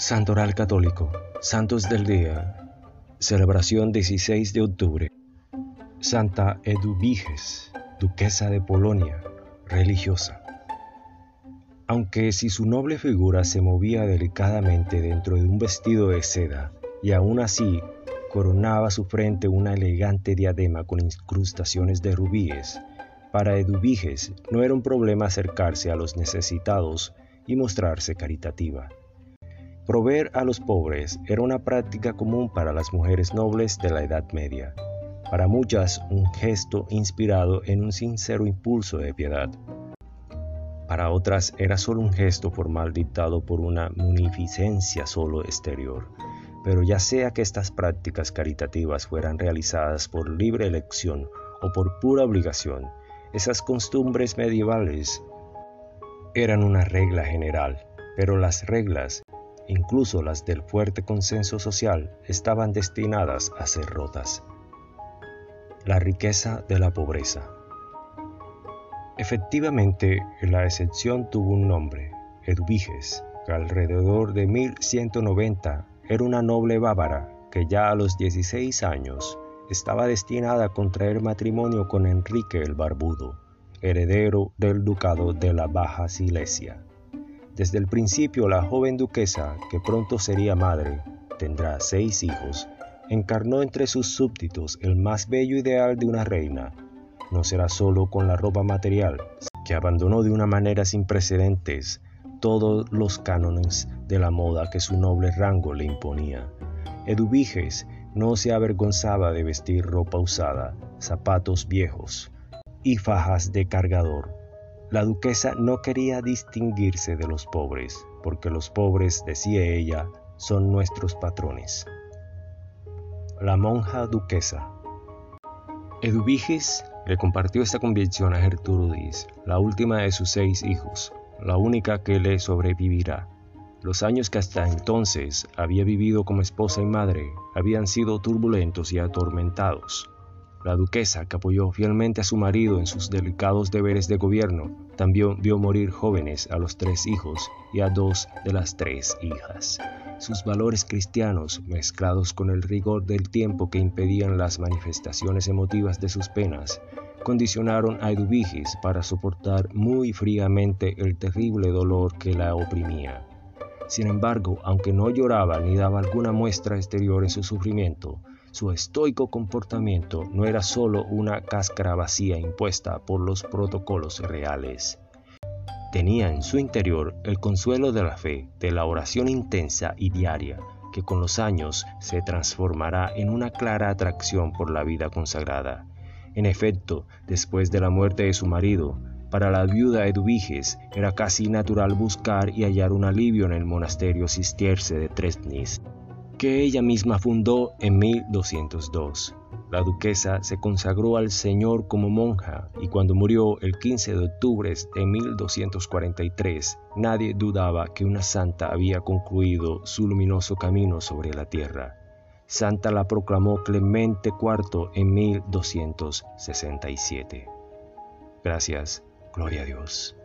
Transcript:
Santoral Católico, Santos del Día, celebración 16 de octubre. Santa Eduviges, duquesa de Polonia, religiosa. Aunque si su noble figura se movía delicadamente dentro de un vestido de seda, y aún así coronaba su frente una elegante diadema con incrustaciones de rubíes, para Eduviges no era un problema acercarse a los necesitados y mostrarse caritativa. Proveer a los pobres era una práctica común para las mujeres nobles de la Edad Media, para muchas un gesto inspirado en un sincero impulso de piedad. Para otras era solo un gesto formal dictado por una munificencia solo exterior. Pero ya sea que estas prácticas caritativas fueran realizadas por libre elección o por pura obligación, esas costumbres medievales eran una regla general, pero las reglas incluso las del fuerte consenso social, estaban destinadas a ser rotas. La riqueza de la pobreza. Efectivamente, la excepción tuvo un nombre, Edviges, que alrededor de 1190 era una noble bávara que ya a los 16 años estaba destinada a contraer matrimonio con Enrique el Barbudo, heredero del ducado de la Baja Silesia. Desde el principio la joven duquesa, que pronto sería madre, tendrá seis hijos, encarnó entre sus súbditos el más bello ideal de una reina. No será solo con la ropa material, que abandonó de una manera sin precedentes todos los cánones de la moda que su noble rango le imponía. Eduviges no se avergonzaba de vestir ropa usada, zapatos viejos y fajas de cargador la duquesa no quería distinguirse de los pobres, porque los pobres, decía ella, son nuestros patrones. La monja duquesa. Eduviges le compartió esta convicción a Gertrudis, la última de sus seis hijos, la única que le sobrevivirá. Los años que hasta entonces había vivido como esposa y madre habían sido turbulentos y atormentados. La duquesa, que apoyó fielmente a su marido en sus delicados deberes de gobierno, también vio morir jóvenes a los tres hijos y a dos de las tres hijas. Sus valores cristianos, mezclados con el rigor del tiempo que impedían las manifestaciones emotivas de sus penas, condicionaron a Eduvigis para soportar muy fríamente el terrible dolor que la oprimía. Sin embargo, aunque no lloraba ni daba alguna muestra exterior en su sufrimiento, su estoico comportamiento no era solo una cáscara vacía impuesta por los protocolos reales. Tenía en su interior el consuelo de la fe, de la oración intensa y diaria, que con los años se transformará en una clara atracción por la vida consagrada. En efecto, después de la muerte de su marido, para la viuda Eduviges era casi natural buscar y hallar un alivio en el monasterio cisterce de Tresnis que ella misma fundó en 1202. La duquesa se consagró al Señor como monja y cuando murió el 15 de octubre de 1243, nadie dudaba que una santa había concluido su luminoso camino sobre la tierra. Santa la proclamó Clemente IV en 1267. Gracias, gloria a Dios.